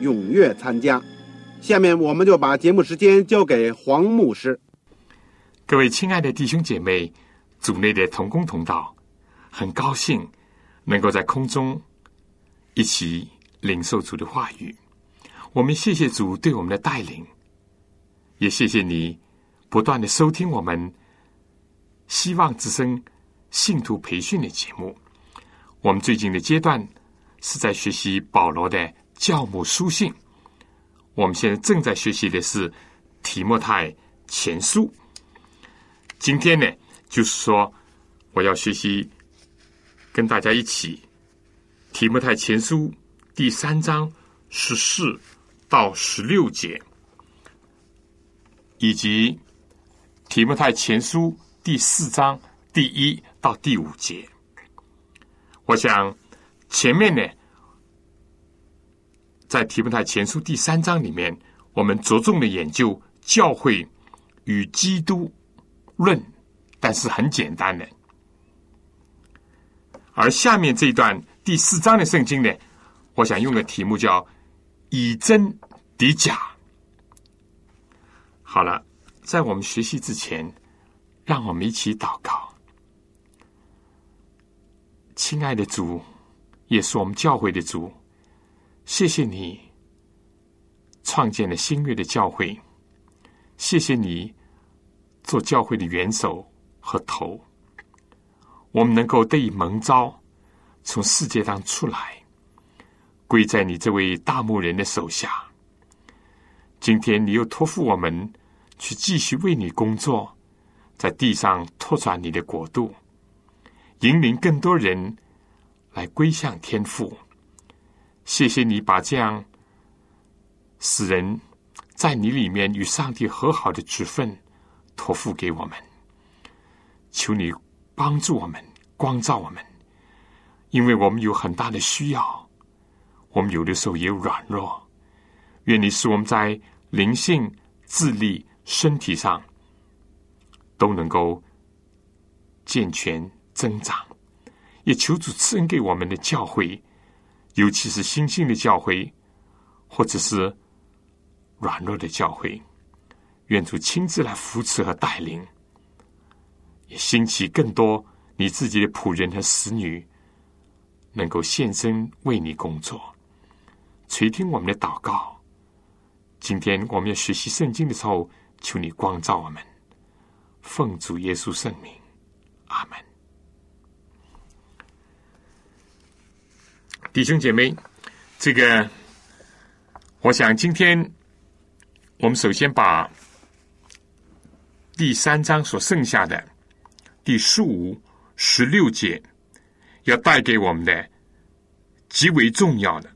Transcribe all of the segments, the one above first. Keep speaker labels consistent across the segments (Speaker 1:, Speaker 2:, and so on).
Speaker 1: 踊跃参加。下面我们就把节目时间交给黄牧师。
Speaker 2: 各位亲爱的弟兄姐妹，组内的同工同道，很高兴能够在空中一起领受主的话语。我们谢谢主对我们的带领，也谢谢你不断的收听我们。希望之声信徒培训的节目，我们最近的阶段是在学习保罗的教母书信。我们现在正在学习的是提莫泰前书。今天呢，就是说我要学习跟大家一起提莫泰前书第三章十四到十六节，以及提莫泰前书。第四章第一到第五节，我想前面呢，在提摩太前书第三章里面，我们着重的研究教会与基督论，但是很简单的。而下面这一段第四章的圣经呢，我想用个题目叫“以真抵假”。好了，在我们学习之前。让我们一起祷告，亲爱的主，也是我们教会的主，谢谢你创建了新月的教会，谢谢你做教会的元首和头，我们能够得以蒙召，从世界上出来，归在你这位大牧人的手下。今天你又托付我们去继续为你工作。在地上拓展你的国度，引领更多人来归向天父。谢谢你把这样使人在你里面与上帝和好的职分托付给我们。求你帮助我们，光照我们，因为我们有很大的需要，我们有的时候也有软弱。愿你使我们在灵性、智力、身体上。都能够健全增长，也求主赐恩给我们的教会，尤其是新兴的教会，或者是软弱的教会，愿主亲自来扶持和带领，也兴起更多你自己的仆人和使女，能够献身为你工作，垂听我们的祷告。今天我们要学习圣经的时候，求你光照我们。奉主耶稣圣名，阿门。弟兄姐妹，这个，我想今天我们首先把第三章所剩下的第十五、十六节，要带给我们的极为重要的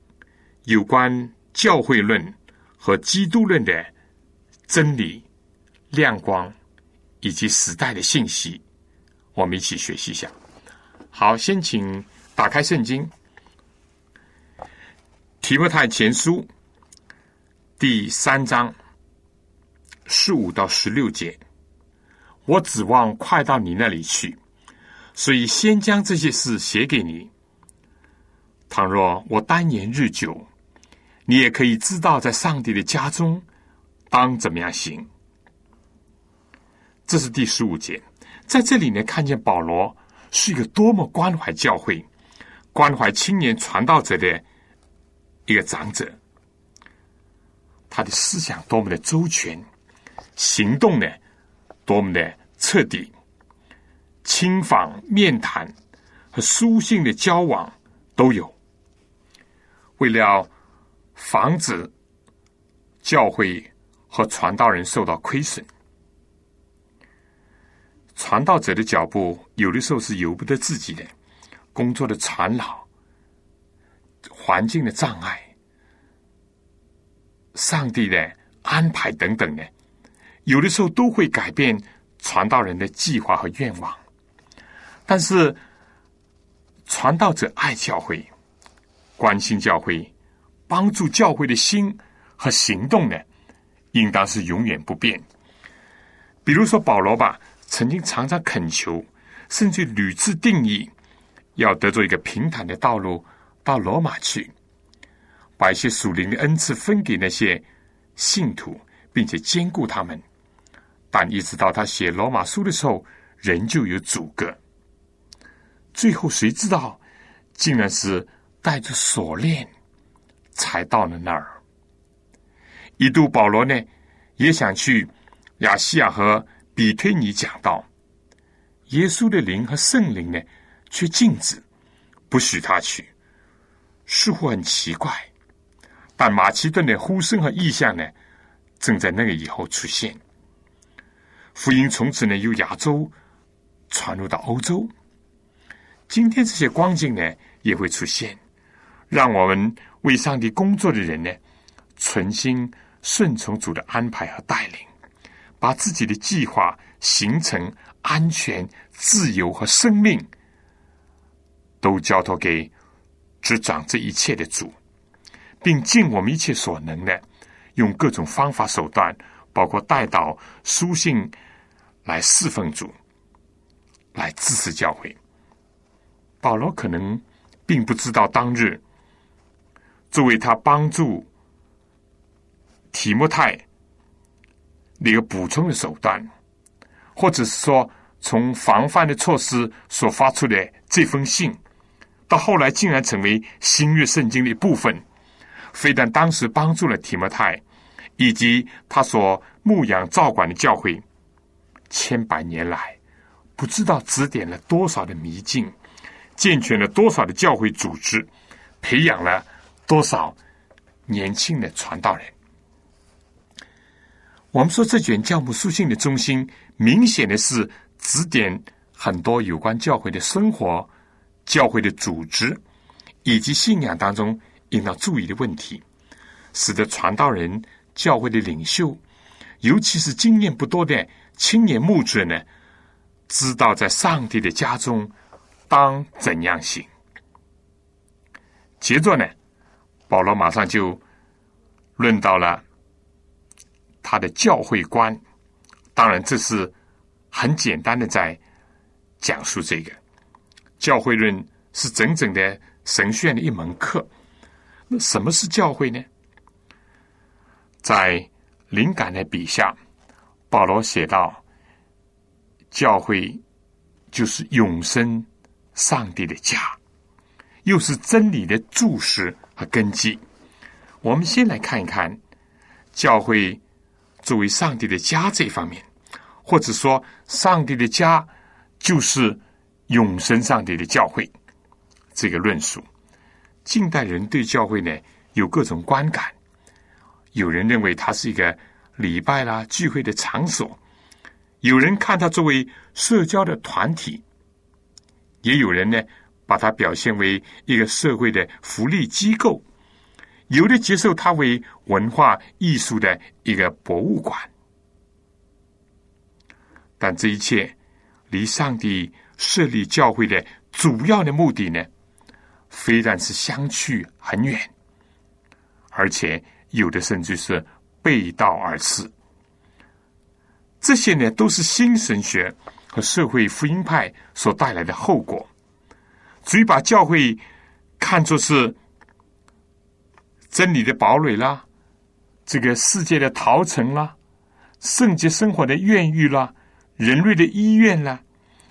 Speaker 2: 有关教会论和基督论的真理亮光。以及时代的信息，我们一起学习一下。好，先请打开圣经《提摩太前书》第三章十五到十六节。我指望快到你那里去，所以先将这些事写给你。倘若我单言日久，你也可以知道，在上帝的家中当怎么样行。这是第十五节，在这里呢，看见保罗是一个多么关怀教会、关怀青年传道者的一个长者，他的思想多么的周全，行动呢多么的彻底，亲访、面谈和书信的交往都有。为了防止教会和传道人受到亏损，传道者的脚步有的时候是由不得自己的，工作的缠绕、环境的障碍、上帝的安排等等呢，有的时候都会改变传道人的计划和愿望。但是，传道者爱教会。关心教会、帮助教会的心和行动呢，应当是永远不变。比如说保罗吧，曾经常常恳求，甚至屡次定义，要得做一个平坦的道路到罗马去，把一些属灵的恩赐分给那些信徒，并且兼顾他们。但一直到他写罗马书的时候，仍旧有阻隔。最后谁知道，竟然是。带着锁链，才到了那儿。一度保罗呢，也想去亚细亚和比推尼讲道，耶稣的灵和圣灵呢，却禁止，不许他去。似乎很奇怪，但马其顿的呼声和意象呢，正在那个以后出现。福音从此呢，由亚洲传入到欧洲。今天这些光景呢，也会出现。让我们为上帝工作的人呢，存心顺从主的安排和带领，把自己的计划、行程、安全、自由和生命，都交托给执掌这一切的主，并尽我们一切所能的，用各种方法手段，包括带导、书信，来侍奉主，来支持教会。保罗可能并不知道当日。作为他帮助提莫泰的一个补充的手段，或者是说从防范的措施所发出的这封信，到后来竟然成为新约圣经的一部分，非但当时帮助了提莫泰以及他所牧养照管的教会，千百年来不知道指点了多少的迷境，健全了多少的教会组织，培养了。多少年轻的传道人？我们说这卷教母书信的中心，明显的是指点很多有关教会的生活、教会的组织以及信仰当中应当注意的问题，使得传道人、教会的领袖，尤其是经验不多的青年牧者呢，知道在上帝的家中当怎样行。接着呢？保罗马上就论到了他的教会观，当然这是很简单的在讲述这个教会论是整整的神学院的一门课。那什么是教会呢？在灵感的笔下，保罗写道：教会就是永生上帝的家，又是真理的注释。和根基，我们先来看一看教会作为上帝的家这方面，或者说上帝的家就是永生上帝的教会这个论述。近代人对教会呢有各种观感，有人认为它是一个礼拜啦聚会的场所，有人看它作为社交的团体，也有人呢。把它表现为一个社会的福利机构，有的接受它为文化艺术的一个博物馆，但这一切离上帝设立教会的主要的目的呢，非但是相去很远，而且有的甚至是背道而驰。这些呢，都是新神学和社会福音派所带来的后果。所以把教会看作是真理的堡垒啦，这个世界的陶城啦，圣洁生活的院域啦，人类的医院啦，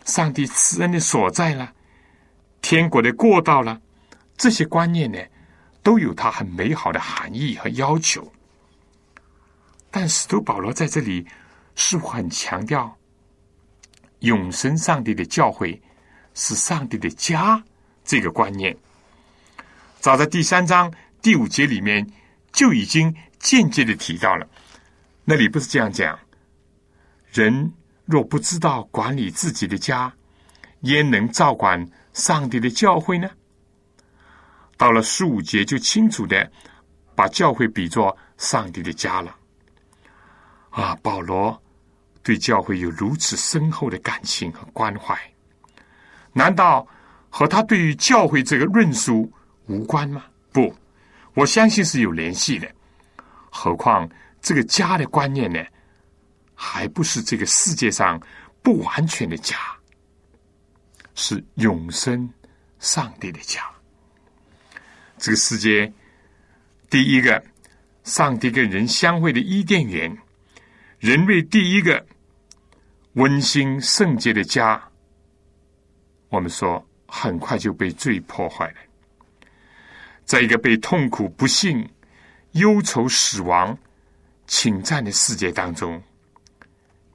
Speaker 2: 上帝慈恩的所在啦，天国的过道啦，这些观念呢，都有它很美好的含义和要求。但使徒保罗在这里似乎很强调，永生上帝的教会是上帝的家这个观念。早在第三章第五节里面就已经间接的提到了，那里不是这样讲：人若不知道管理自己的家，焉能照管上帝的教会呢？到了十五节，就清楚的把教会比作上帝的家了。啊，保罗对教会有如此深厚的感情和关怀，难道和他对于教会这个论述无关吗？不，我相信是有联系的。何况这个家的观念呢，还不是这个世界上不完全的家，是永生上帝的家。这个世界第一个上帝跟人相会的伊甸园。人类第一个温馨圣洁的家，我们说很快就被罪破坏了。在一个被痛苦、不幸、忧愁、死亡侵占的世界当中，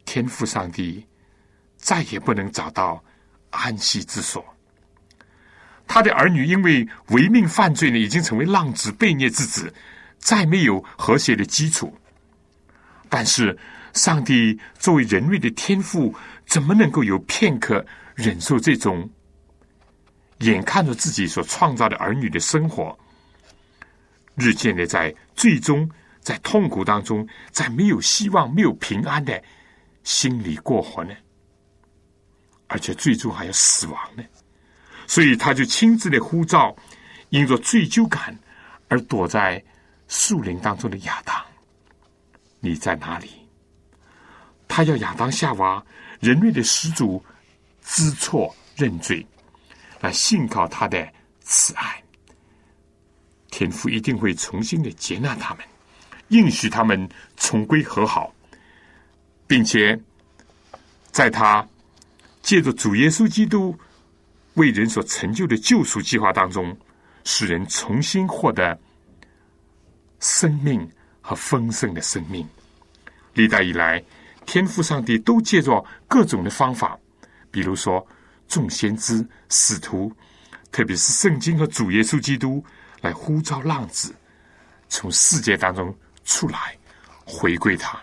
Speaker 2: 天父上帝再也不能找到安息之所。他的儿女因为违命犯罪呢，已经成为浪子、悖逆之子，再没有和谐的基础。但是。上帝作为人类的天赋，怎么能够有片刻忍受这种眼看着自己所创造的儿女的生活，日渐的在最终在痛苦当中，在没有希望、没有平安的心里过活呢？而且最终还要死亡呢？所以他就亲自的呼召，因着罪疚感而躲在树林当中的亚当，你在哪里？他要亚当夏娃，人类的始祖，知错认罪，来信靠他的慈爱。天父一定会重新的接纳他们，应许他们重归和好，并且在他借着主耶稣基督为人所成就的救赎计划当中，使人重新获得生命和丰盛的生命。历代以来。天父上帝都借着各种的方法，比如说众先知、使徒，特别是圣经和主耶稣基督，来呼召浪子从世界当中出来，回归他。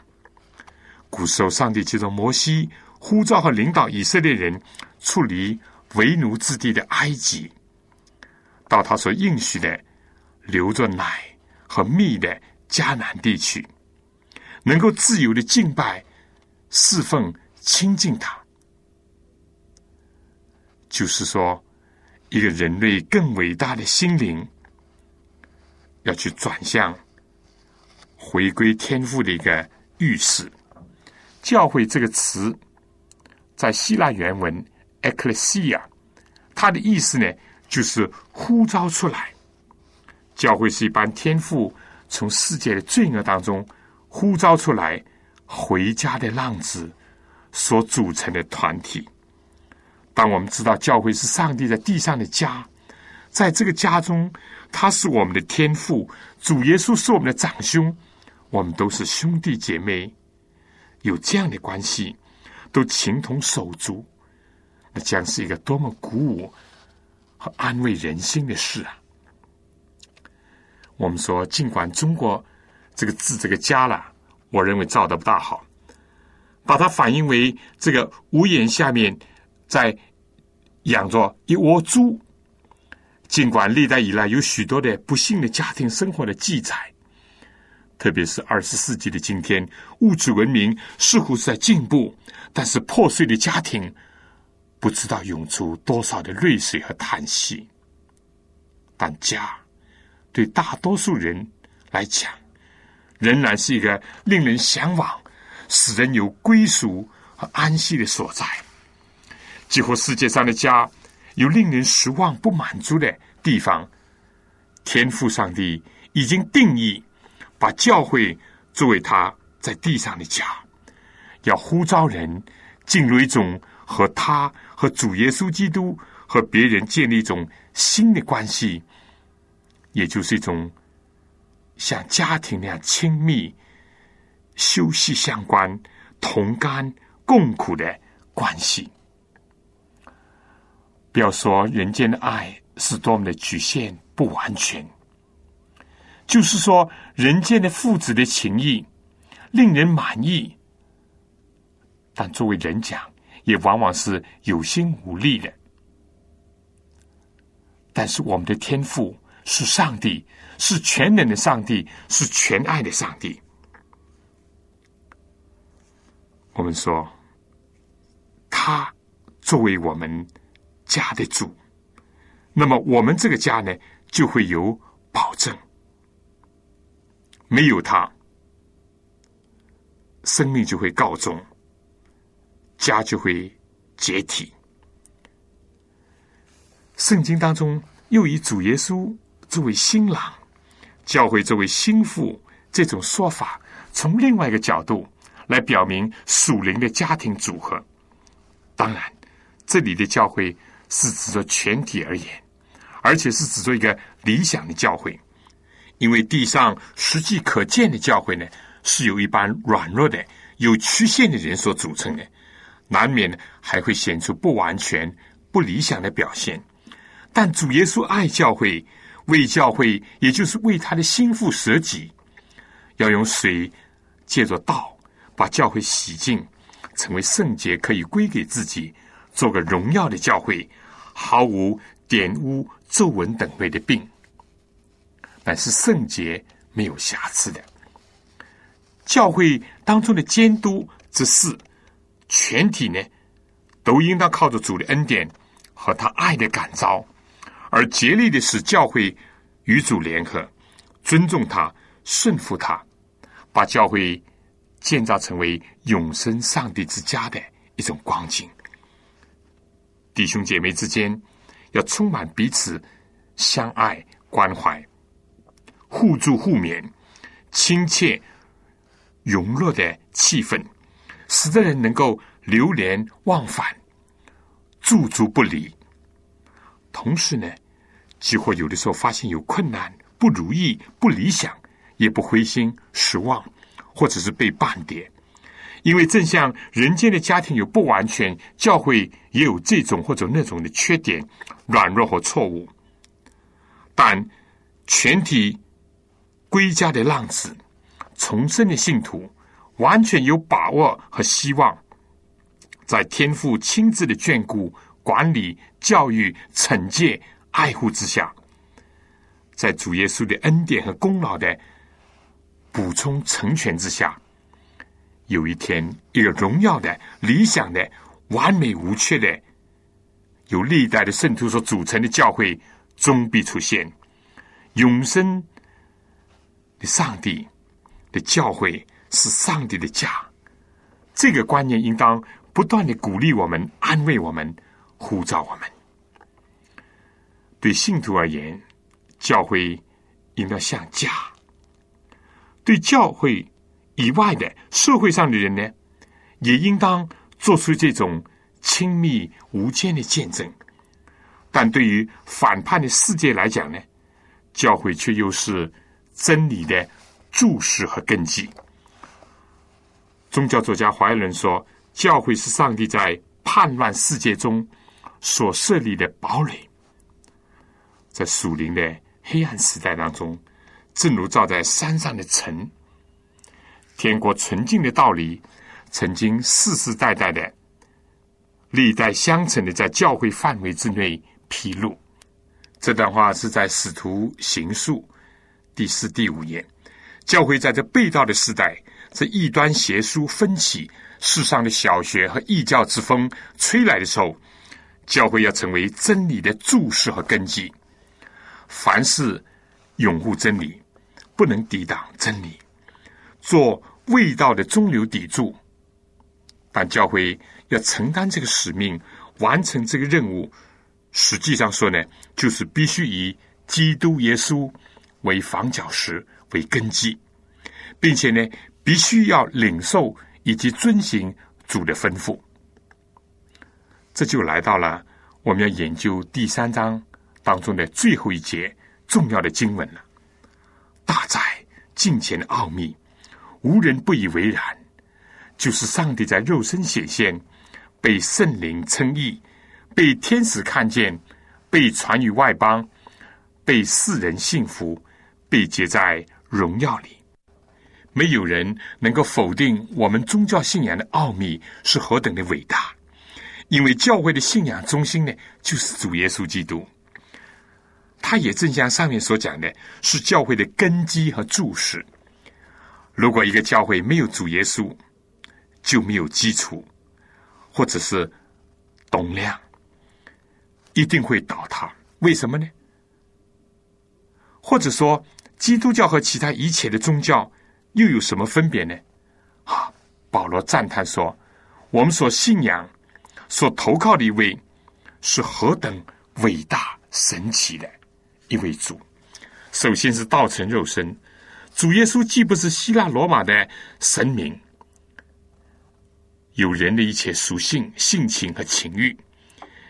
Speaker 2: 古时候，上帝借着摩西呼召和领导以色列人出离为奴之地的埃及，到他所应许的流着奶和蜜的迦南地区，能够自由的敬拜。侍奉亲近他，就是说，一个人类更伟大的心灵要去转向回归天赋的一个预示。教会这个词在希腊原文 “ecclesia”，它的意思呢，就是呼召出来。教会是一般天赋从世界的罪恶当中呼召出来。回家的浪子所组成的团体。当我们知道教会是上帝在地上的家，在这个家中，他是我们的天父，主耶稣是我们的长兄，我们都是兄弟姐妹，有这样的关系，都情同手足，那将是一个多么鼓舞和安慰人心的事啊！我们说，尽管中国这个字这个家了。我认为造的不大好，把它反映为这个屋檐下面在养着一窝猪。尽管历代以来有许多的不幸的家庭生活的记载，特别是二十世纪的今天，物质文明似乎是在进步，但是破碎的家庭不知道涌出多少的泪水和叹息。但家对大多数人来讲，仍然是一个令人向往、使人有归属和安息的所在。几乎世界上的家有令人失望、不满足的地方，天赋上帝已经定义，把教会作为他在地上的家，要呼召人进入一种和他、和主耶稣基督和别人建立一种新的关系，也就是一种像家庭那样亲密、休息相关、同甘共苦的关系。不要说人间的爱是多么的局限不完全，就是说人间的父子的情谊令人满意，但作为人讲，也往往是有心无力的。但是我们的天赋是上帝，是全能的上帝，是全爱的上帝。我们说，他作为我们。家的主，那么我们这个家呢，就会有保证。没有他，生命就会告终，家就会解体。圣经当中又以主耶稣作为新郎，教会作为心腹这种说法，从另外一个角度来表明属灵的家庭组合。当然，这里的教会。是指着全体而言，而且是指着一个理想的教会，因为地上实际可见的教会呢，是由一般软弱的、有缺陷的人所组成的，难免还会显出不完全、不理想的表现。但主耶稣爱教会，为教会，也就是为他的心腹舍己，要用水借着道把教会洗净，成为圣洁，可以归给自己。做个荣耀的教会，毫无玷污、皱纹等类的病，乃是圣洁、没有瑕疵的。教会当中的监督之事，全体呢，都应当靠着主的恩典和他爱的感召，而竭力的使教会与主联合，尊重他、顺服他，把教会建造成为永生上帝之家的一种光景。弟兄姐妹之间要充满彼此相爱关怀、互助互勉、亲切融络的气氛，使得人能够流连忘返、驻足不离。同时呢，几乎有的时候发现有困难、不如意、不理想，也不灰心失望，或者是被半点。因为正像人间的家庭有不完全，教会也有这种或者那种的缺点、软弱和错误，但全体归家的浪子、重生的信徒，完全有把握和希望，在天父亲自的眷顾、管理、教育、惩戒、爱护之下，在主耶稣的恩典和功劳的补充成全之下。有一天，一个荣耀的、理想的、完美无缺的、由历代的圣徒所组成的教会终必出现。永生的上帝的教会是上帝的家，这个观念应当不断的鼓励我们、安慰我们、呼召我们。对信徒而言，教会应当像家；对教会。以外的社会上的人呢，也应当做出这种亲密无间的见证。但对于反叛的世界来讲呢，教会却又是真理的注释和根基。宗教作家怀仁说：“教会是上帝在叛乱世界中所设立的堡垒，在属灵的黑暗时代当中，正如照在山上的城。”天国纯净的道理，曾经世世代代的、历代相承的，在教会范围之内披露。这段话是在《使徒行述》第四、第五页。教会在这被盗的时代，这异端邪书分起，世上的小学和异教之风吹来的时候，教会要成为真理的注释和根基。凡事拥护真理，不能抵挡真理。做味道的中流砥柱，但教会要承担这个使命，完成这个任务，实际上说呢，就是必须以基督耶稣为房角石为根基，并且呢，必须要领受以及遵行主的吩咐。这就来到了我们要研究第三章当中的最后一节，重要的经文了。大在近前的奥秘，无人不以为然。就是上帝在肉身显现，被圣灵称义，被天使看见，被传于外邦，被世人信服，被结在荣耀里。没有人能够否定我们宗教信仰的奥秘是何等的伟大，因为教会的信仰中心呢，就是主耶稣基督。他也正像上面所讲的，是教会的根基和柱石。如果一个教会没有主耶稣，就没有基础，或者是动量，一定会倒塌。为什么呢？或者说，基督教和其他一切的宗教又有什么分别呢？啊，保罗赞叹说：“我们所信仰、所投靠的一位，是何等伟大神奇的！”一位主，首先是道成肉身。主耶稣既不是希腊罗马的神明，有人的一切属性、性情和情欲，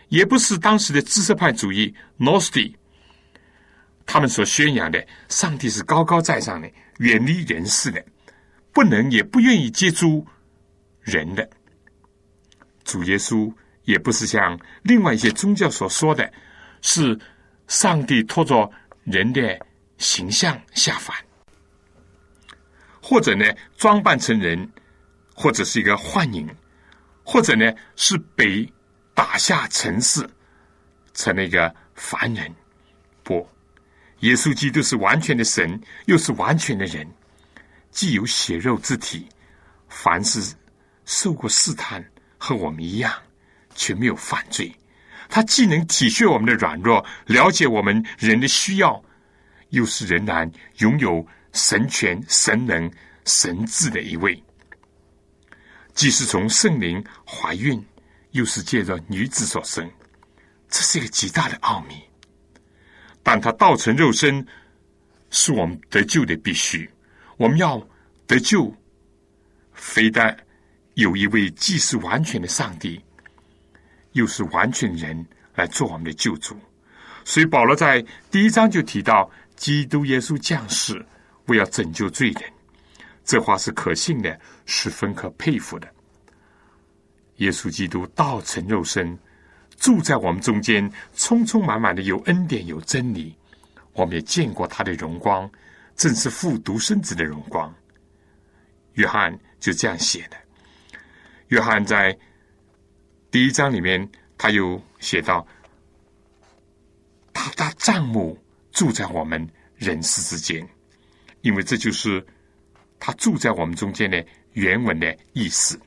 Speaker 2: 也不是当时的知识派主义 n o s t i 他们所宣扬的上帝是高高在上的、远离人世的、不能也不愿意接触人的。主耶稣也不是像另外一些宗教所说的是。上帝拖着人的形象下凡，或者呢装扮成人，或者是一个幻影，或者呢是被打下尘世，成了一个凡人。耶稣基督是完全的神，又是完全的人，既有血肉之体，凡是受过试探，和我们一样，却没有犯罪。他既能体恤我们的软弱，了解我们人的需要，又是仍然拥有神权、神能、神智的一位。既是从圣灵怀孕，又是借着女子所生，这是一个极大的奥秘。但他道成肉身，是我们得救的必须。我们要得救，非但有一位既是完全的上帝。又是完全人来做我们的救主，所以保罗在第一章就提到基督耶稣降世为要拯救罪人，这话是可信的，十分可佩服的。耶稣基督道成肉身，住在我们中间，充充满满的有恩典有真理，我们也见过他的荣光，正是父独生子的荣光。约翰就这样写的，约翰在。第一章里面，他又写到，他的帐目住在我们人世之间，因为这就是他住在我们中间的原文的意思。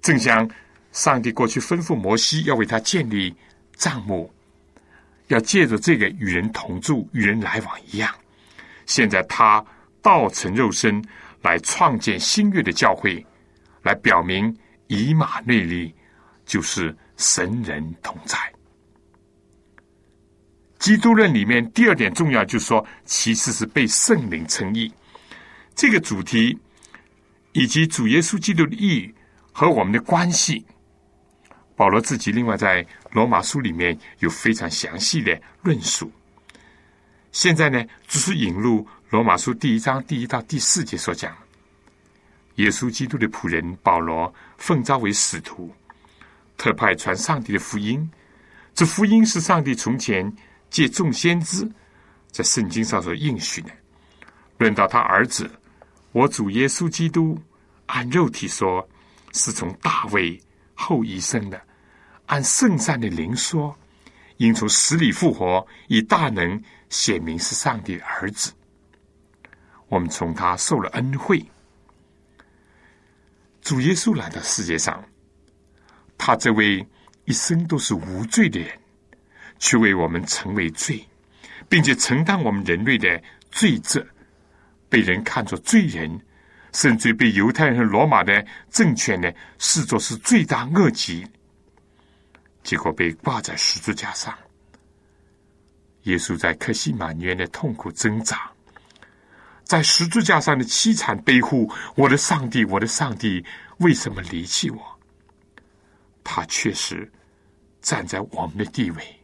Speaker 2: 正像上帝过去吩咐摩西要为他建立帐目，要借着这个与人同住、与人来往一样，现在他道成肉身来创建新月的教会，来表明以马内利。就是神人同在。基督论里面第二点重要，就是说，其次是被圣灵称义。这个主题以及主耶稣基督的义和我们的关系，保罗自己另外在罗马书里面有非常详细的论述。现在呢，只是引入罗马书第一章第一到第四节所讲，耶稣基督的仆人保罗奉召为使徒。特派传上帝的福音，这福音是上帝从前借众先知在圣经上所应许的。论到他儿子，我主耶稣基督，按肉体说是从大卫后裔生的；按圣善的灵说，应从死里复活，以大能显明是上帝的儿子。我们从他受了恩惠，主耶稣来到世界上。他这位一生都是无罪的人，却为我们成为罪，并且承担我们人类的罪责，被人看作罪人，甚至被犹太人和罗马的政权呢视作是罪大恶极，结果被挂在十字架上。耶稣在克西玛尼园的痛苦挣扎，在十字架上的凄惨悲呼：“我的上帝，我的上帝，为什么离弃我？”他确实站在我们的地位，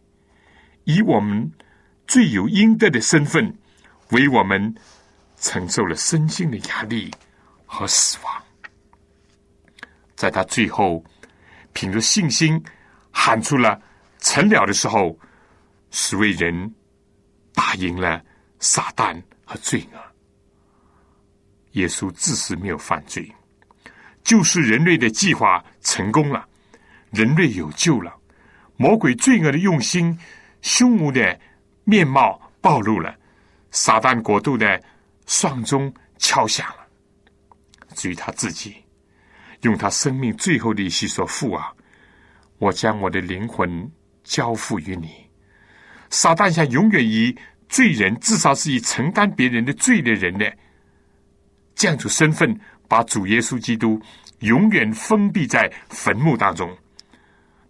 Speaker 2: 以我们罪有应得的身份，为我们承受了身心的压力和死亡。在他最后凭着信心喊出了“成了”的时候，十位人打赢了撒旦和罪恶。耶稣自是没有犯罪，就是人类的计划成功了，人类有救了，魔鬼罪恶的用心、凶恶的面貌暴露了，撒旦国度的丧钟敲响了。至于他自己。用他生命最后的一息说：“父啊，我将我的灵魂交付于你。”撒旦想永远以罪人，至少是以承担别人的罪的人的这样子身份，把主耶稣基督永远封闭在坟墓当中。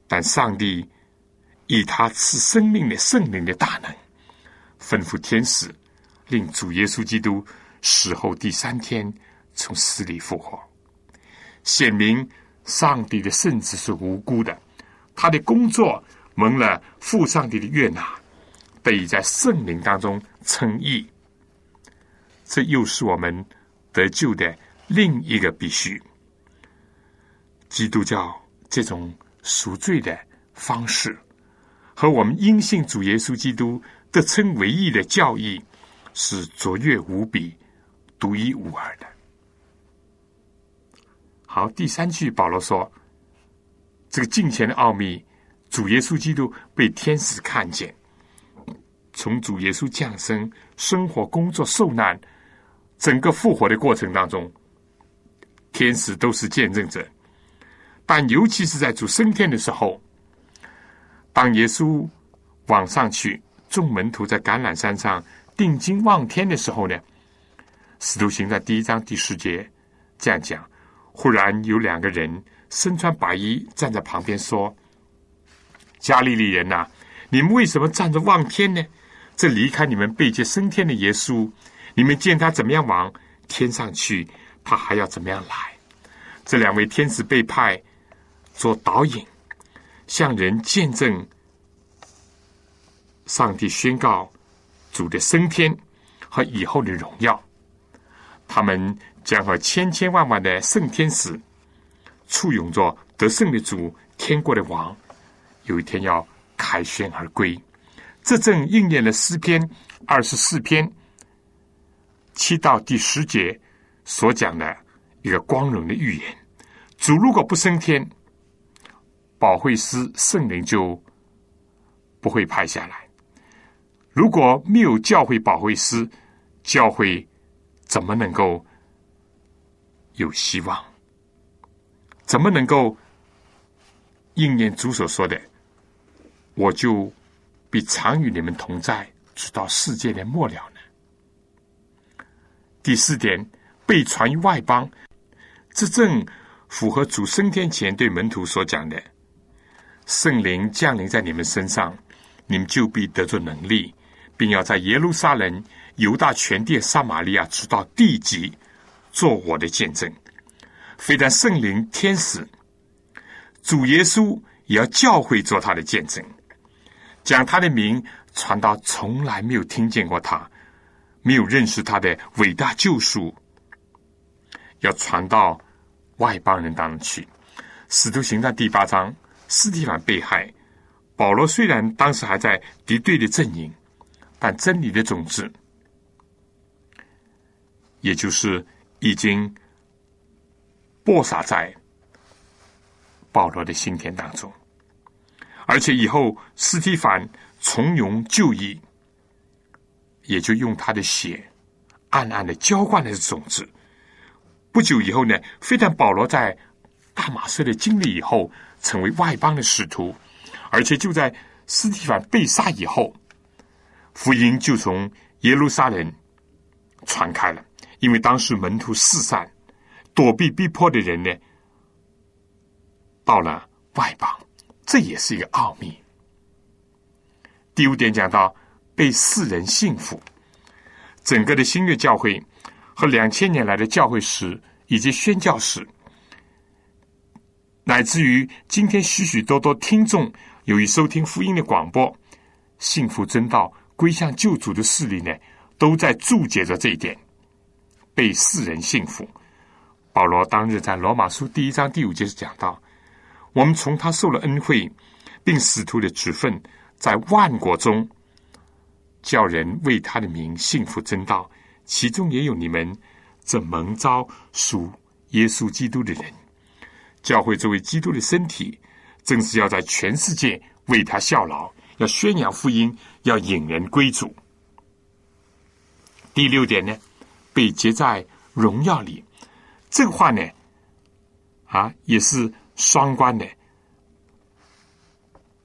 Speaker 2: 但上帝以他赐生命的圣灵的大能，吩咐天使，令主耶稣基督死后第三天从死里复活。显明上帝的圣子是无辜的，他的工作蒙了父上帝的悦纳，得以在圣灵当中称义。这又是我们得救的另一个必须。基督教这种赎罪的方式，和我们因信主耶稣基督得称为义的教义，是卓越无比、独一无二的。好，第三句，保罗说：“这个敬虔的奥秘，主耶稣基督被天使看见，从主耶稣降生、生活、工作、受难，整个复活的过程当中，天使都是见证者。但尤其是在主升天的时候，当耶稣往上去，众门徒在橄榄山上定睛望天的时候呢，使徒行在第一章第十节这样讲。”忽然有两个人身穿白衣站在旁边说：“加利利人呐，你们为什么站着望天呢？这离开你们背接升天的耶稣，你们见他怎么样往天上去，他还要怎么样来？这两位天使被派做导引，向人见证上帝宣告主的升天和以后的荣耀，他们。”将和千千万万的圣天使簇拥着得胜的主、天国的王，有一天要凯旋而归。这正应验了诗篇二十四篇七到第十节所讲的一个光荣的预言：主如果不升天，保惠师圣灵就不会派下来；如果没有教会保惠师，教会怎么能够？有希望，怎么能够应验主所说的？我就必常与你们同在，直到世界的末了呢？第四点，被传于外邦，这正符合主升天前对门徒所讲的：圣灵降临在你们身上，你们就必得着能力，并要在耶路撒冷、犹大全地、撒玛利亚，直到地极。做我的见证，非但圣灵、天使、主耶稣也要教会做他的见证，将他的名传到从来没有听见过他、没有认识他的伟大救赎，要传到外邦人当中去。使徒行传第八章，斯蒂凡被害，保罗虽然当时还在敌对的阵营，但真理的种子，也就是。已经播撒在保罗的心田当中，而且以后斯蒂凡从容就义，也就用他的血暗暗的浇灌了种子。不久以后呢，非但保罗在大马色的经历以后成为外邦的使徒，而且就在斯蒂凡被杀以后，福音就从耶路撒冷传开了。因为当时门徒四散，躲避逼迫的人呢，到了外邦，这也是一个奥秘。第五点讲到被世人信服，整个的新月教会和两千年来的教会史以及宣教史，乃至于今天许许多多听众由于收听福音的广播，信服真道，归向救主的势力呢，都在注解着这一点，被世人信服。保罗当日在罗马书第一章第五节是讲到：我们从他受了恩惠，并使徒的职分，在万国中叫人为他的名幸福真道，其中也有你们这蒙召属耶稣基督的人。教会作为基督的身体，正是要在全世界为他效劳。要宣扬福音，要引人归主。第六点呢，被结在荣耀里。这个话呢，啊，也是双关的。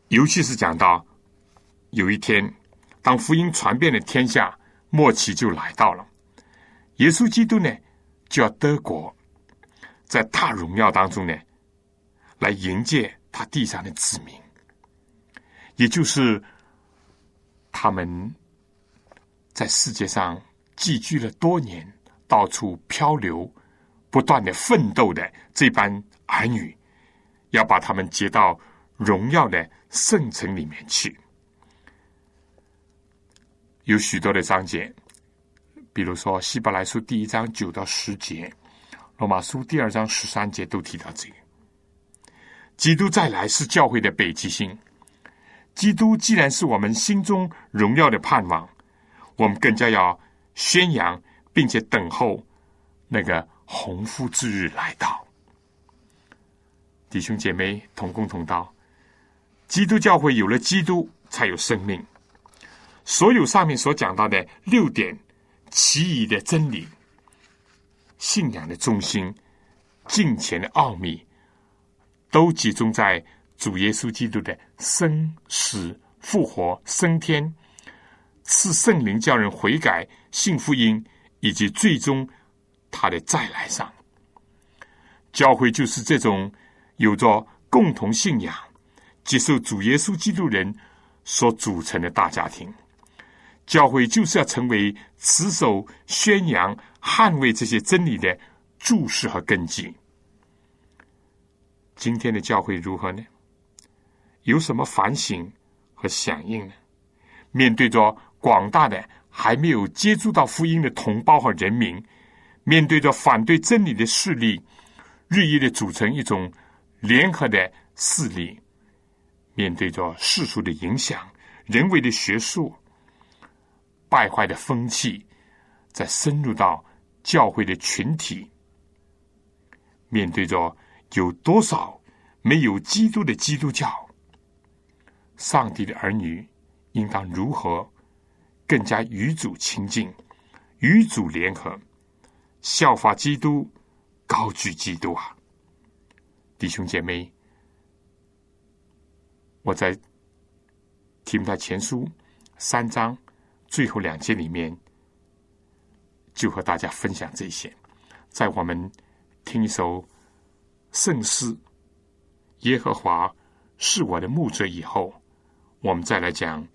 Speaker 2: 尤其是讲到有一天，当福音传遍了天下，末期就来到了。耶稣基督呢，就要德国，在大荣耀当中呢，来迎接他地上的子民。也就是他们在世界上寄居了多年，到处漂流、不断的奋斗的这班儿女，要把他们接到荣耀的圣城里面去。有许多的章节，比如说《希伯来书》第一章九到十节，《罗马书》第二章十三节都提到这个。基督再来是教会的北极星。基督既然是我们心中荣耀的盼望，我们更加要宣扬，并且等候那个鸿福之日来到。弟兄姐妹同工同道，基督教会有了基督，才有生命。所有上面所讲到的六点奇异的真理、信仰的中心、敬虔的奥秘，都集中在。主耶稣基督的生、死、复活、升天，赐圣灵叫人悔改、信福音，以及最终他的再来上，教会就是这种有着共同信仰、接受主耶稣基督人所组成的大家庭。教会就是要成为持守、宣扬、捍卫这些真理的注释和根基。今天的教会如何呢？有什么反省和响应呢？面对着广大的还没有接触到福音的同胞和人民，面对着反对真理的势力，日益的组成一种联合的势力，面对着世俗的影响、人为的学术败坏的风气，在深入到教会的群体，面对着有多少没有基督的基督教？上帝的儿女应当如何更加与主亲近、与主联合、效法基督、高举基督啊！弟兄姐妹，我在提摩太前书三章最后两节里面，就和大家分享这些。在我们听一首圣诗《耶和华是我的牧者》以后。我们再来讲《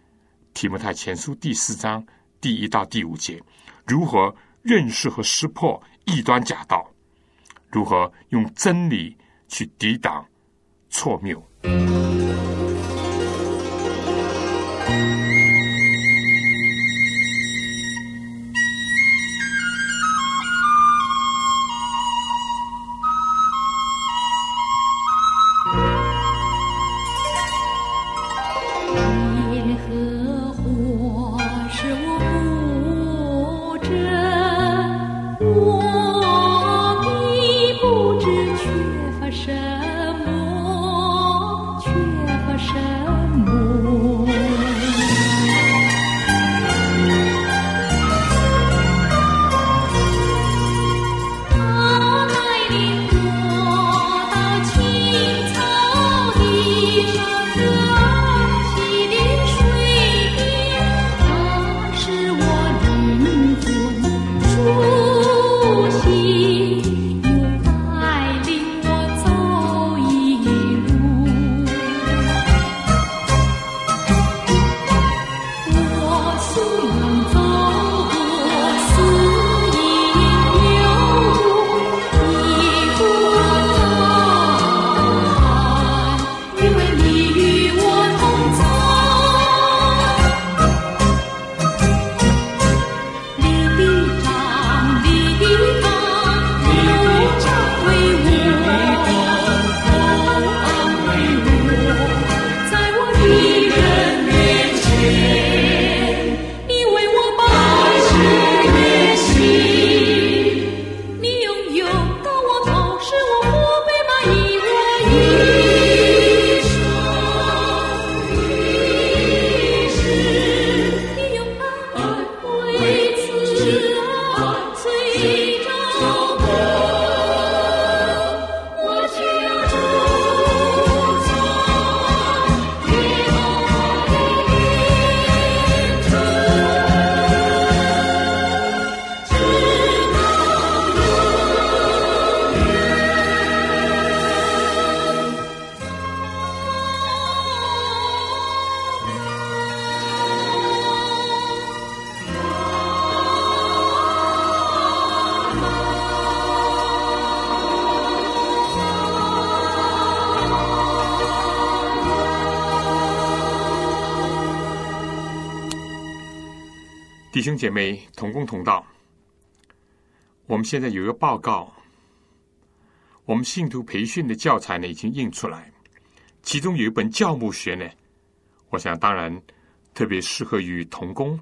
Speaker 2: 提摩太前书》第四章第一到第五节，如何认识和识破异端假道，如何用真理去抵挡错谬。姐妹同工同道，我们现在有一个报告，我们信徒培训的教材呢已经印出来，其中有一本教牧学呢，我想当然特别适合于童工。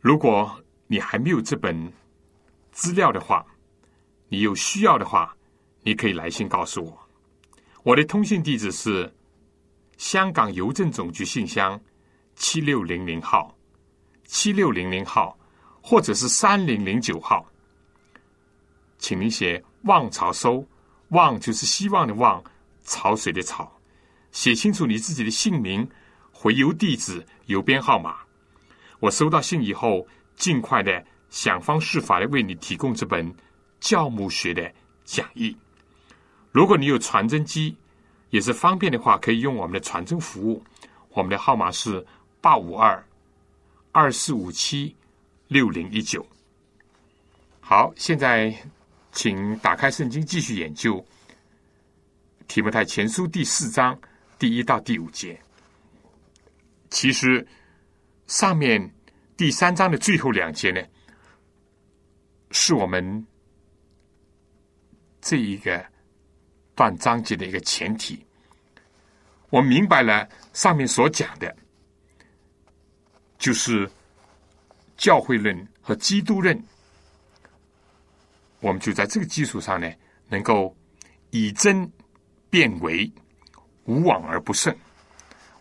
Speaker 2: 如果你还没有这本资料的话，你有需要的话，你可以来信告诉我。我的通信地址是香港邮政总局信箱七六零零号。七六零零号，或者是三零零九号，请您写“望潮收”，“望”就是希望的“望”，潮水的“潮”，写清楚你自己的姓名、回邮地址、邮编号码。我收到信以后，尽快的想方设法的为你提供这本教母学的讲义。如果你有传真机，也是方便的话，可以用我们的传真服务。我们的号码是八五二。二四五七六零一九，好，现在请打开圣经继续研究《提摩太前书》第四章第一到第五节。其实上面第三章的最后两节呢，是我们这一个段章节的一个前提。我明白了上面所讲的。就是教会论和基督论，我们就在这个基础上呢，能够以真变为，无往而不胜。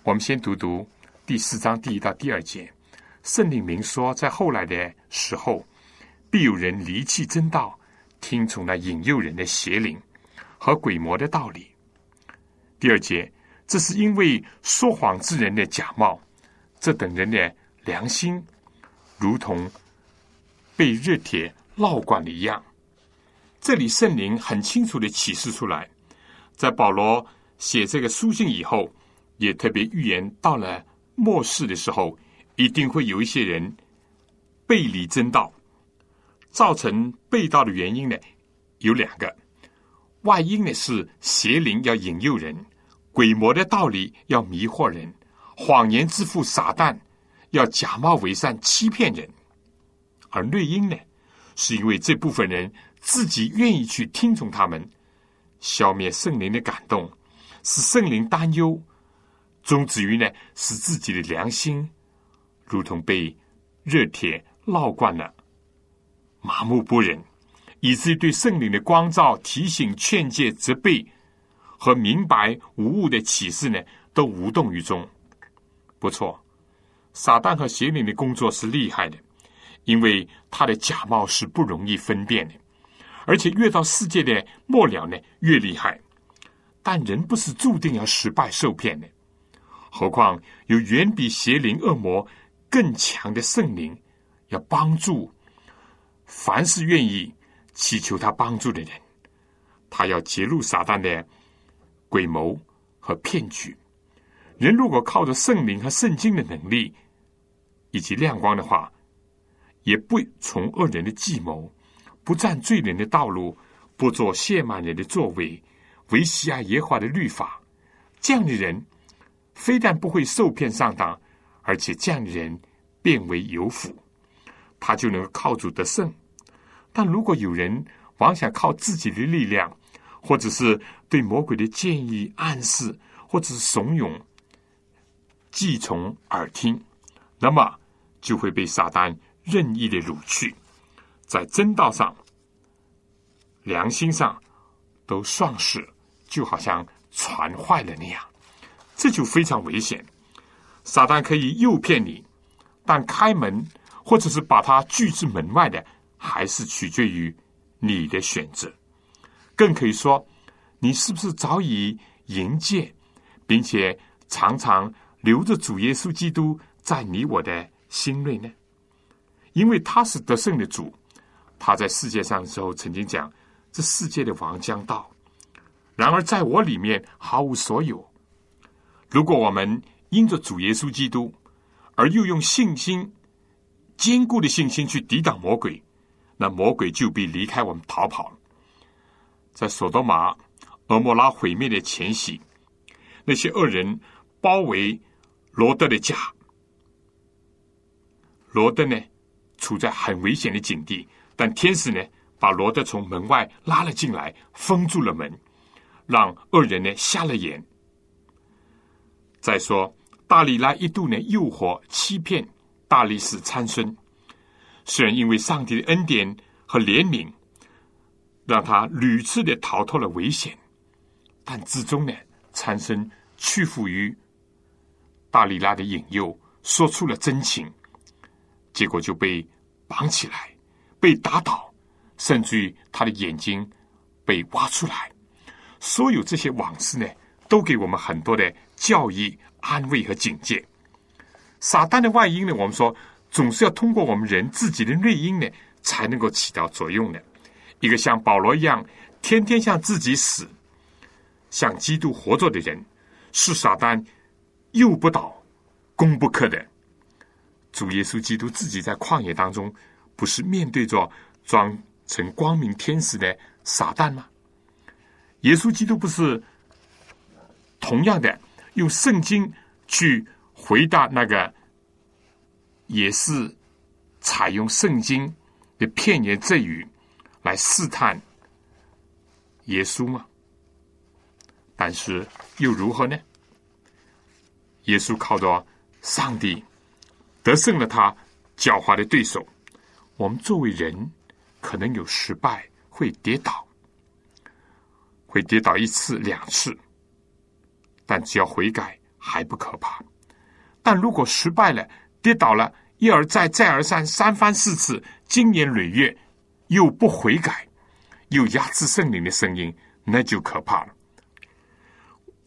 Speaker 2: 我们先读读第四章第一到第二节。圣灵明说，在后来的时候，必有人离弃真道，听从了引诱人的邪灵和鬼魔的道理。第二节，这是因为说谎之人的假冒，这等人呢。良心如同被热铁烙惯了一样。这里圣灵很清楚的启示出来，在保罗写这个书信以后，也特别预言到了末世的时候，一定会有一些人背离真道。造成背道的原因呢，有两个：外因呢是邪灵要引诱人，鬼魔的道理要迷惑人，谎言之父撒旦。要假冒伪善欺骗人，而内因呢，是因为这部分人自己愿意去听从他们，消灭圣灵的感动，使圣灵担忧，终止于呢，使自己的良心如同被热铁烙惯了，麻木不仁，以至于对圣灵的光照、提醒、劝诫、责备和明白无误的启示呢，都无动于衷。不错。撒旦和邪灵的工作是厉害的，因为他的假冒是不容易分辨的，而且越到世界的末了呢，越厉害。但人不是注定要失败受骗的，何况有远比邪灵恶魔更强的圣灵，要帮助凡是愿意祈求他帮助的人，他要揭露撒旦的诡谋和骗局。人如果靠着圣灵和圣经的能力以及亮光的话，也不从恶人的计谋，不占罪人的道路，不做亵慢人的作为，维喜爱耶和华的律法，这样的人非但不会受骗上当，而且这样的人变为有福，他就能够靠主得胜。但如果有人妄想靠自己的力量，或者是对魔鬼的建议、暗示，或者是怂恿，既从耳听，那么就会被撒旦任意的掳去，在真道上、良心上都丧失，就好像船坏了那样，这就非常危险。撒旦可以诱骗你，但开门或者是把他拒之门外的还是取决于你的选择。更可以说，你是不是早已迎接，并且常常留着主耶稣基督在你我的新锐呢？因为他是得胜的主，他在世界上的时候曾经讲：“这世界的王将到，然而在我里面毫无所有。”如果我们因着主耶稣基督，而又用信心坚固的信心去抵挡魔鬼，那魔鬼就必离开我们逃跑了。在索多玛、俄摩拉毁灭的前夕，那些恶人包围罗德的家，罗德呢？处在很危险的境地，但天使呢，把罗德从门外拉了进来，封住了门，让恶人呢瞎了眼。再说，大力拉一度呢诱惑欺骗大力士参孙，虽然因为上帝的恩典和怜悯，让他屡次的逃脱了危险，但最终呢，参孙屈服于大力拉的引诱，说出了真情。结果就被绑起来，被打倒，甚至于他的眼睛被挖出来。所有这些往事呢，都给我们很多的教义、安慰和警戒。撒旦的外因呢，我们说总是要通过我们人自己的内因呢，才能够起到作用的。一个像保罗一样，天天向自己死，像基督活着的人，是撒旦诱不倒、攻不克的。主耶稣基督自己在旷野当中，不是面对着装成光明天使的撒旦吗？耶稣基督不是同样的用圣经去回答那个，也是采用圣经的片言赠语来试探耶稣吗？但是又如何呢？耶稣靠着上帝。得胜了，他狡猾的对手。我们作为人，可能有失败，会跌倒，会跌倒一次两次，但只要悔改，还不可怕。但如果失败了，跌倒了，一而再，再而三，三番四次，经年累月，又不悔改，又压制圣灵的声音，那就可怕了。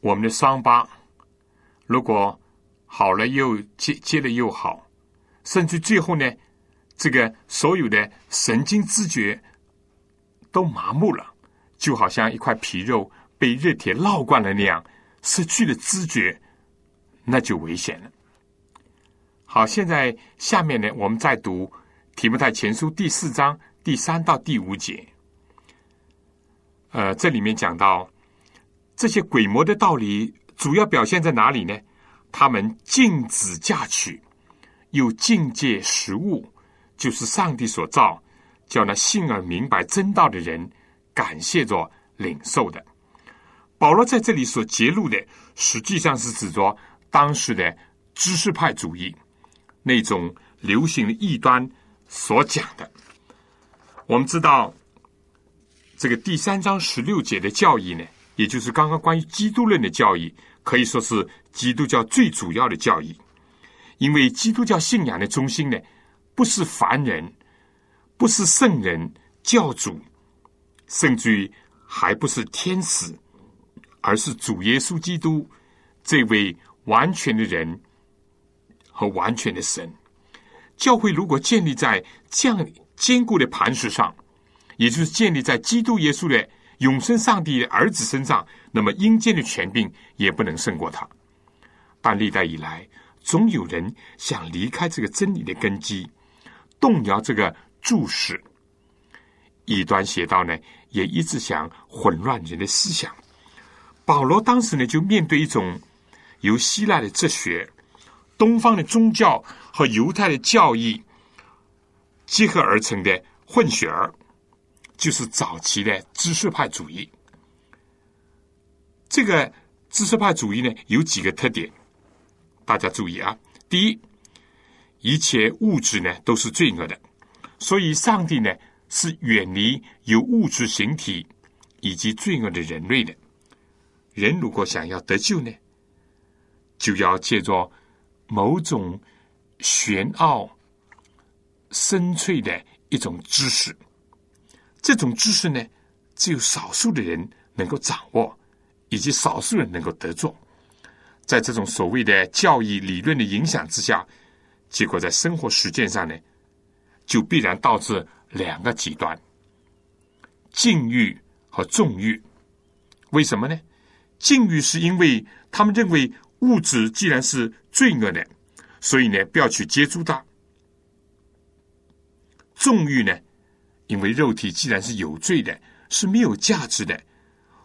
Speaker 2: 我们的伤疤，如果好了又接，接了又好。甚至最后呢，这个所有的神经知觉都麻木了，就好像一块皮肉被热铁烙惯了那样，失去了知觉，那就危险了。好，现在下面呢，我们再读提摩太前书第四章第三到第五节。呃，这里面讲到这些鬼魔的道理，主要表现在哪里呢？他们禁止嫁娶。又境界食物，就是上帝所造，叫那信而明白真道的人感谢着领受的。保罗在这里所揭露的，实际上是指着当时的知识派主义那种流行的异端所讲的。我们知道，这个第三章十六节的教义呢，也就是刚刚关于基督论的教义，可以说是基督教最主要的教义。因为基督教信仰的中心呢，不是凡人，不是圣人、教主，甚至于还不是天使，而是主耶稣基督这位完全的人和完全的神。教会如果建立在这样坚固的磐石上，也就是建立在基督耶稣的永生上帝的儿子身上，那么阴间的权柄也不能胜过他。但历代以来，总有人想离开这个真理的根基，动摇这个注释。异端邪道呢，也一直想混乱人的思想。保罗当时呢，就面对一种由希腊的哲学、东方的宗教和犹太的教义结合而成的混血儿，就是早期的知识派主义。这个知识派主义呢，有几个特点。大家注意啊！第一，一切物质呢都是罪恶的，所以上帝呢是远离有物质形体以及罪恶的人类的。人如果想要得救呢，就要借着某种玄奥深邃的一种知识。这种知识呢，只有少数的人能够掌握，以及少数人能够得做。在这种所谓的教义理论的影响之下，结果在生活实践上呢，就必然导致两个极端：禁欲和纵欲。为什么呢？禁欲是因为他们认为物质既然是罪恶的，所以呢，不要去接触它；纵欲呢？因为肉体既然是有罪的，是没有价值的，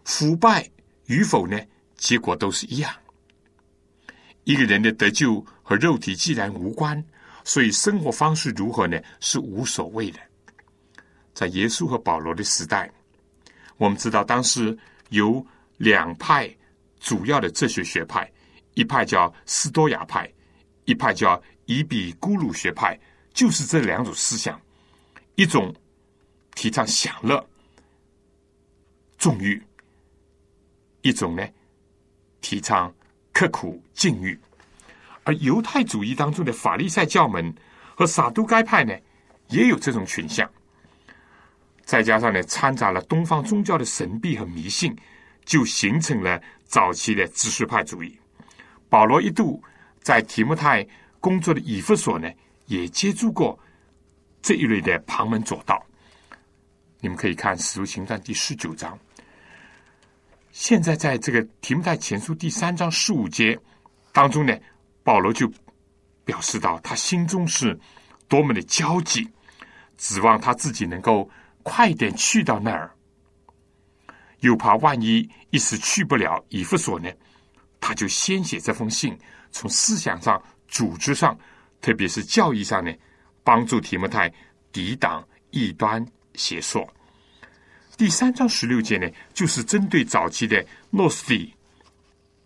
Speaker 2: 腐败与否呢？结果都是一样。一个人的得救和肉体既然无关，所以生活方式如何呢？是无所谓的。在耶稣和保罗的时代，我们知道当时有两派主要的哲学学派，一派叫斯多亚派，一派叫伊比咕鲁学派，就是这两种思想，一种。提倡享乐、纵欲；一种呢，提倡刻苦禁欲。而犹太主义当中的法利赛教门和撒都该派呢，也有这种倾向。再加上呢，掺杂了东方宗教的神秘和迷信，就形成了早期的知识派主义。保罗一度在提摩太工作的以弗所呢，也接触过这一类的旁门左道。你们可以看《使徒行传》第十九章。现在在这个提摩太前书第三章十五节当中呢，保罗就表示到他心中是多么的焦急，指望他自己能够快点去到那儿，又怕万一一时去不了以弗所呢，他就先写这封信，从思想上、组织上，特别是教义上呢，帮助提摩太抵挡异端。邪说第三章十六节呢，就是针对早期的诺斯底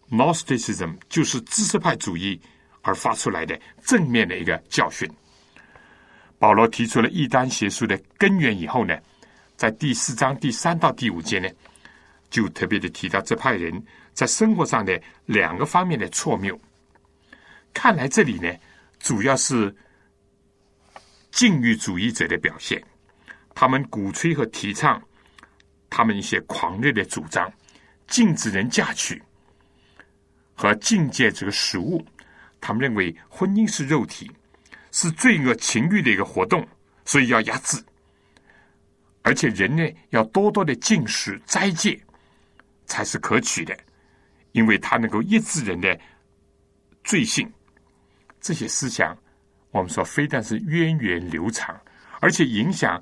Speaker 2: （Gnosticism），就是知识派主义而发出来的正面的一个教训。保罗提出了异端邪术的根源以后呢，在第四章第三到第五节呢，就特别的提到这派人在生活上的两个方面的错谬。看来这里呢，主要是禁欲主义者的表现。他们鼓吹和提倡他们一些狂热的主张，禁止人嫁娶和禁戒这个食物。他们认为婚姻是肉体，是罪恶情欲的一个活动，所以要压制。而且人呢，要多多的禁食斋戒才是可取的，因为它能够抑制人的罪性。这些思想，我们说非但是源远流长，而且影响。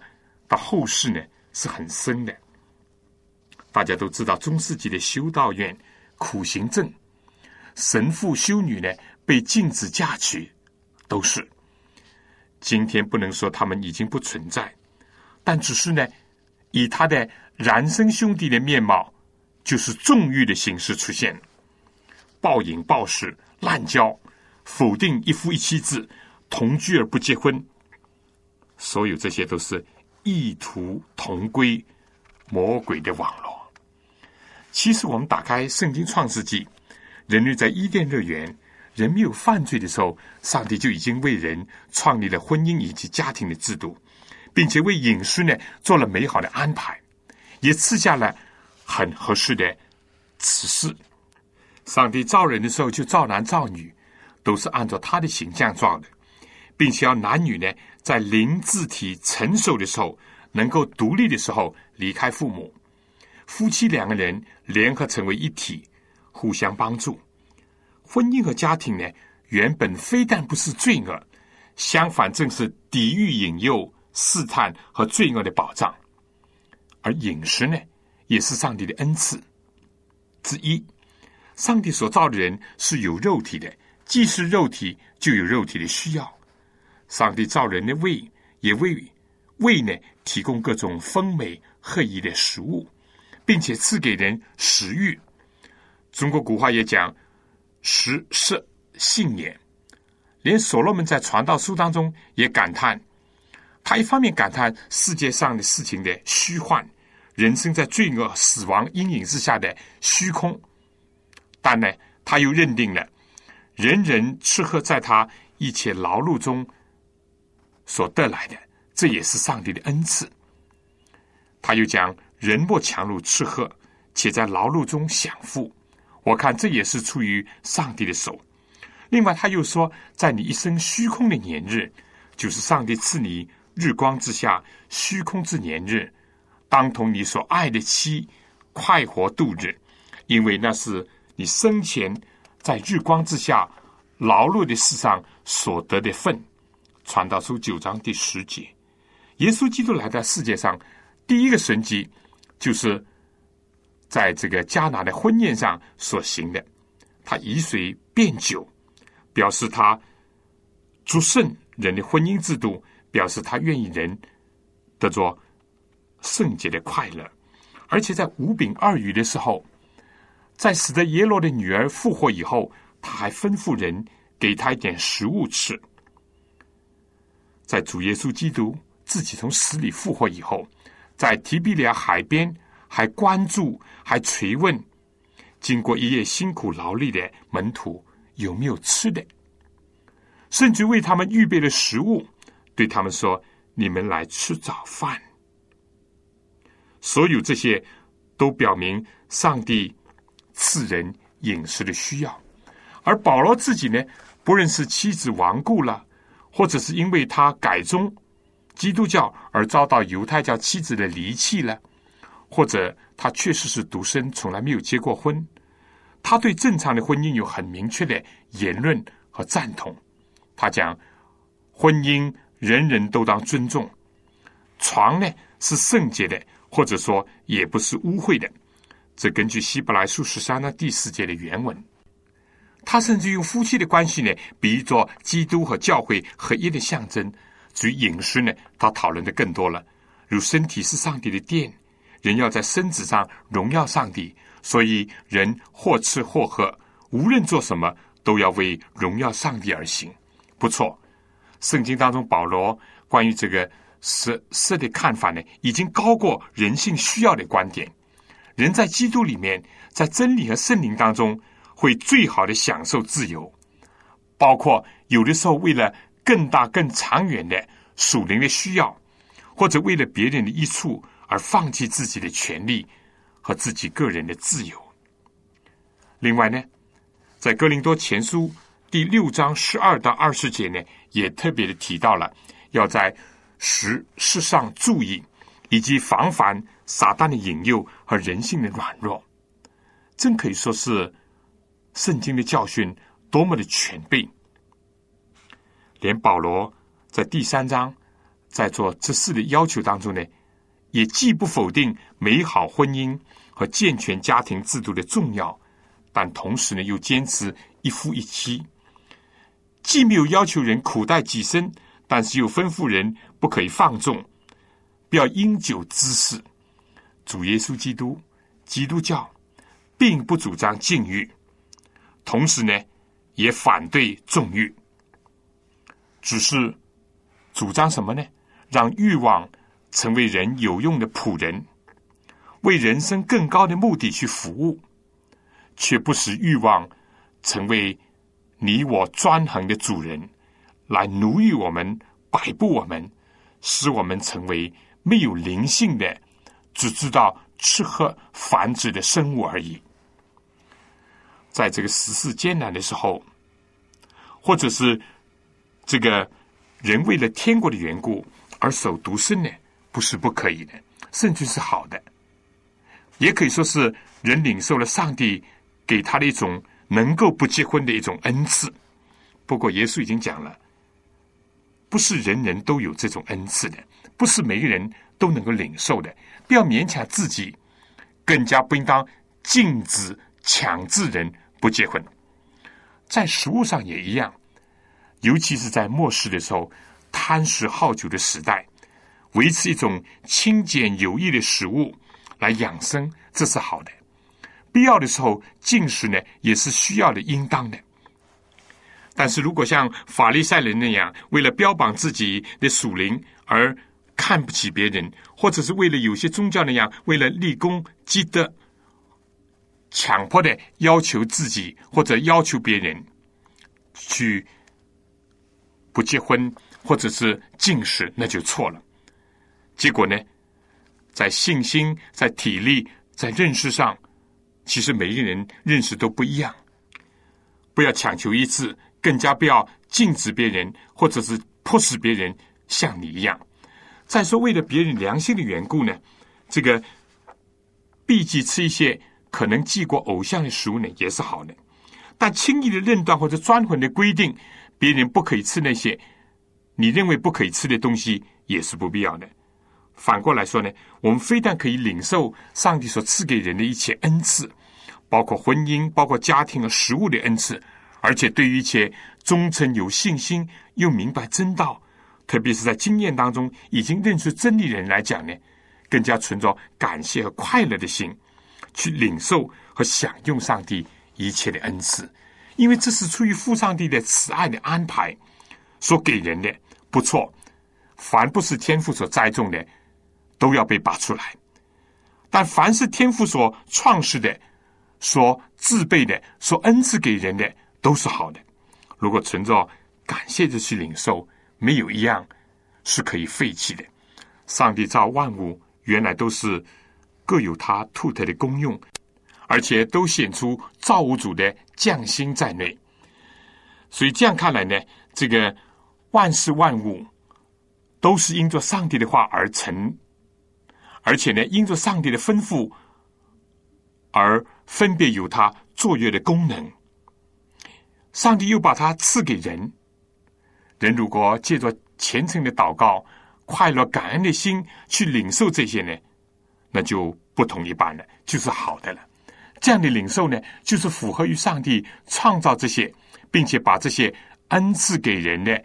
Speaker 2: 到后世呢是很深的。大家都知道，中世纪的修道院、苦行僧、神父、修女呢被禁止嫁娶，都是。今天不能说他们已经不存在，但只是呢，以他的孪生兄弟的面貌，就是纵欲的形式出现，暴饮暴食、滥交、否定一夫一妻制、同居而不结婚，所有这些都是。异图同归，魔鬼的网络。其实，我们打开圣经创世纪，人类在伊甸乐园，人没有犯罪的时候，上帝就已经为人创立了婚姻以及家庭的制度，并且为隐私呢做了美好的安排，也赐下了很合适的指示。上帝造人的时候，就造男造女，都是按照他的形象造的，并且要男女呢。在灵智体成熟的时候，能够独立的时候离开父母，夫妻两个人联合成为一体，互相帮助。婚姻和家庭呢，原本非但不是罪恶，相反正是抵御引诱、试探和罪恶的保障。而饮食呢，也是上帝的恩赐之一。上帝所造的人是有肉体的，既是肉体，就有肉体的需要。上帝造人的胃，也为胃呢提供各种丰美合宜的食物，并且赐给人食欲。中国古话也讲“食色性也”，连所罗门在传道书当中也感叹，他一方面感叹世界上的事情的虚幻，人生在罪恶、死亡阴影之下的虚空，但呢，他又认定了人人吃喝在他一切劳碌中。所得来的，这也是上帝的恩赐。他又讲：“人不强如吃喝，且在劳碌中享福。”我看这也是出于上帝的手。另外，他又说：“在你一生虚空的年日，就是上帝赐你日光之下虚空之年日，当同你所爱的妻快活度日，因为那是你生前在日光之下劳碌的世上所得的份。”传道书九章第十节，耶稣基督来到世界上。第一个神迹，就是在这个迦拿的婚宴上所行的。他以水变酒，表示他祝圣人的婚姻制度，表示他愿意人得着圣洁的快乐。而且在五饼二鱼的时候，在死的耶罗的女儿复活以后，他还吩咐人给他一点食物吃。在主耶稣基督自己从死里复活以后。在提比利亚海边，还关注，还垂问，经过一夜辛苦劳力的门徒有没有吃的，甚至为他们预备了食物，对他们说：“你们来吃早饭。”所有这些都表明上帝赐人饮食的需要。而保罗自己呢，不论是妻子亡故了，或者是因为他改宗。基督教而遭到犹太教妻子的离弃了，或者他确实是独身，从来没有结过婚。他对正常的婚姻有很明确的言论和赞同。他讲，婚姻人人都当尊重，床呢是圣洁的，或者说也不是污秽的。这根据希伯来书十三章第四节的原文。他甚至用夫妻的关系呢，比喻作基督和教会合一的象征。至于饮食呢，他讨论的更多了。如身体是上帝的殿，人要在身子上荣耀上帝，所以人或吃或喝，无论做什么，都要为荣耀上帝而行。不错，圣经当中保罗关于这个色色的看法呢，已经高过人性需要的观点。人在基督里面，在真理和圣灵当中，会最好的享受自由，包括有的时候为了。更大、更长远的属灵的需要，或者为了别人的益处而放弃自己的权利和自己个人的自由。另外呢，在哥林多前书第六章十二到二十节呢，也特别的提到了要在时事上注意，以及防范撒旦的引诱和人性的软弱。真可以说是圣经的教训多么的全备。连保罗在第三章在做这事的要求当中呢，也既不否定美好婚姻和健全家庭制度的重要，但同时呢又坚持一夫一妻，既没有要求人苦待己身，但是又吩咐人不可以放纵，不要因酒滋事。主耶稣基督基督教并不主张禁欲，同时呢也反对纵欲。只是主张什么呢？让欲望成为人有用的仆人，为人生更高的目的去服务，却不使欲望成为你我专横的主人，来奴役我们、摆布我们，使我们成为没有灵性的、只知道吃喝繁殖的生物而已。在这个时事艰难的时候，或者是。这个人为了天国的缘故而守独身呢，不是不可以的，甚至是好的，也可以说是人领受了上帝给他的一种能够不结婚的一种恩赐。不过，耶稣已经讲了，不是人人都有这种恩赐的，不是每个人都能够领受的，不要勉强自己，更加不应当禁止强制人不结婚。在食物上也一样。尤其是在末世的时候，贪食好酒的时代，维持一种清简有益的食物来养生，这是好的。必要的时候进食呢，也是需要的、应当的。但是如果像法利赛人那样，为了标榜自己的属灵而看不起别人，或者是为了有些宗教那样，为了立功积德，强迫的要求自己或者要求别人去。不结婚或者是禁食，那就错了。结果呢，在信心、在体力、在认识上，其实每一个人认识都不一样。不要强求一致，更加不要禁止别人，或者是迫使别人像你一样。再说，为了别人良心的缘故呢，这个避忌吃一些可能忌过偶像的食物呢，也是好的。但轻易的认断或者专横的规定别人不可以吃那些你认为不可以吃的东西，也是不必要的。反过来说呢，我们非但可以领受上帝所赐给人的一切恩赐，包括婚姻、包括家庭和食物的恩赐，而且对于一切忠诚、有信心又明白真道，特别是在经验当中已经认识真理人来讲呢，更加存着感谢和快乐的心，去领受和享用上帝。一切的恩赐，因为这是出于父上帝的慈爱的安排所给人的，不错。凡不是天父所栽种的，都要被拔出来；但凡是天父所创世的、所自备的、所恩赐给人的，都是好的。如果存着感谢的去领受，没有一样是可以废弃的。上帝造万物，原来都是各有它独特的功用。而且都显出造物主的匠心在内，所以这样看来呢，这个万事万物都是因着上帝的话而成，而且呢，因着上帝的吩咐而分别有它作业的功能。上帝又把它赐给人，人如果借着虔诚的祷告、快乐感恩的心去领受这些呢，那就不同一般了，就是好的了。这样的领受呢，就是符合于上帝创造这些，并且把这些恩赐给人的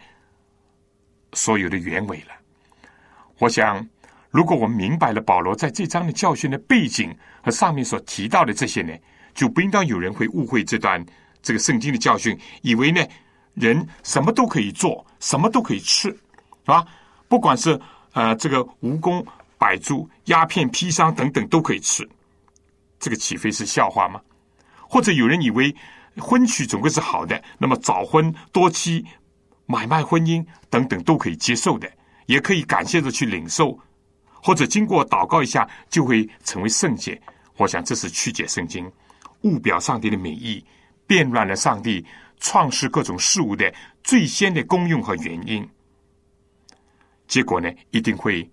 Speaker 2: 所有的原委了。我想，如果我们明白了保罗在这章的教训的背景和上面所提到的这些呢，就不应当有人会误会这段这个圣经的教训，以为呢人什么都可以做，什么都可以吃，是吧？不管是呃这个蜈蚣、百猪、鸦片、砒霜等等都可以吃。这个岂非是笑话吗？或者有人以为婚娶总归是好的，那么早婚多妻、买卖婚姻等等都可以接受的，也可以感谢着去领受，或者经过祷告一下就会成为圣洁。我想这是曲解圣经、误表上帝的美意，变乱了上帝创世各种事物的最先的功用和原因。结果呢，一定会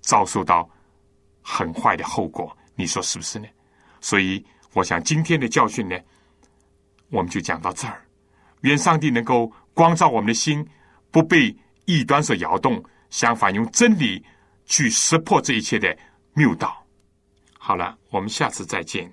Speaker 2: 遭受到很坏的后果。你说是不是呢？所以，我想今天的教训呢，我们就讲到这儿。愿上帝能够光照我们的心，不被异端所摇动，相反用真理去识破这一切的谬道。好了，我们下次再见。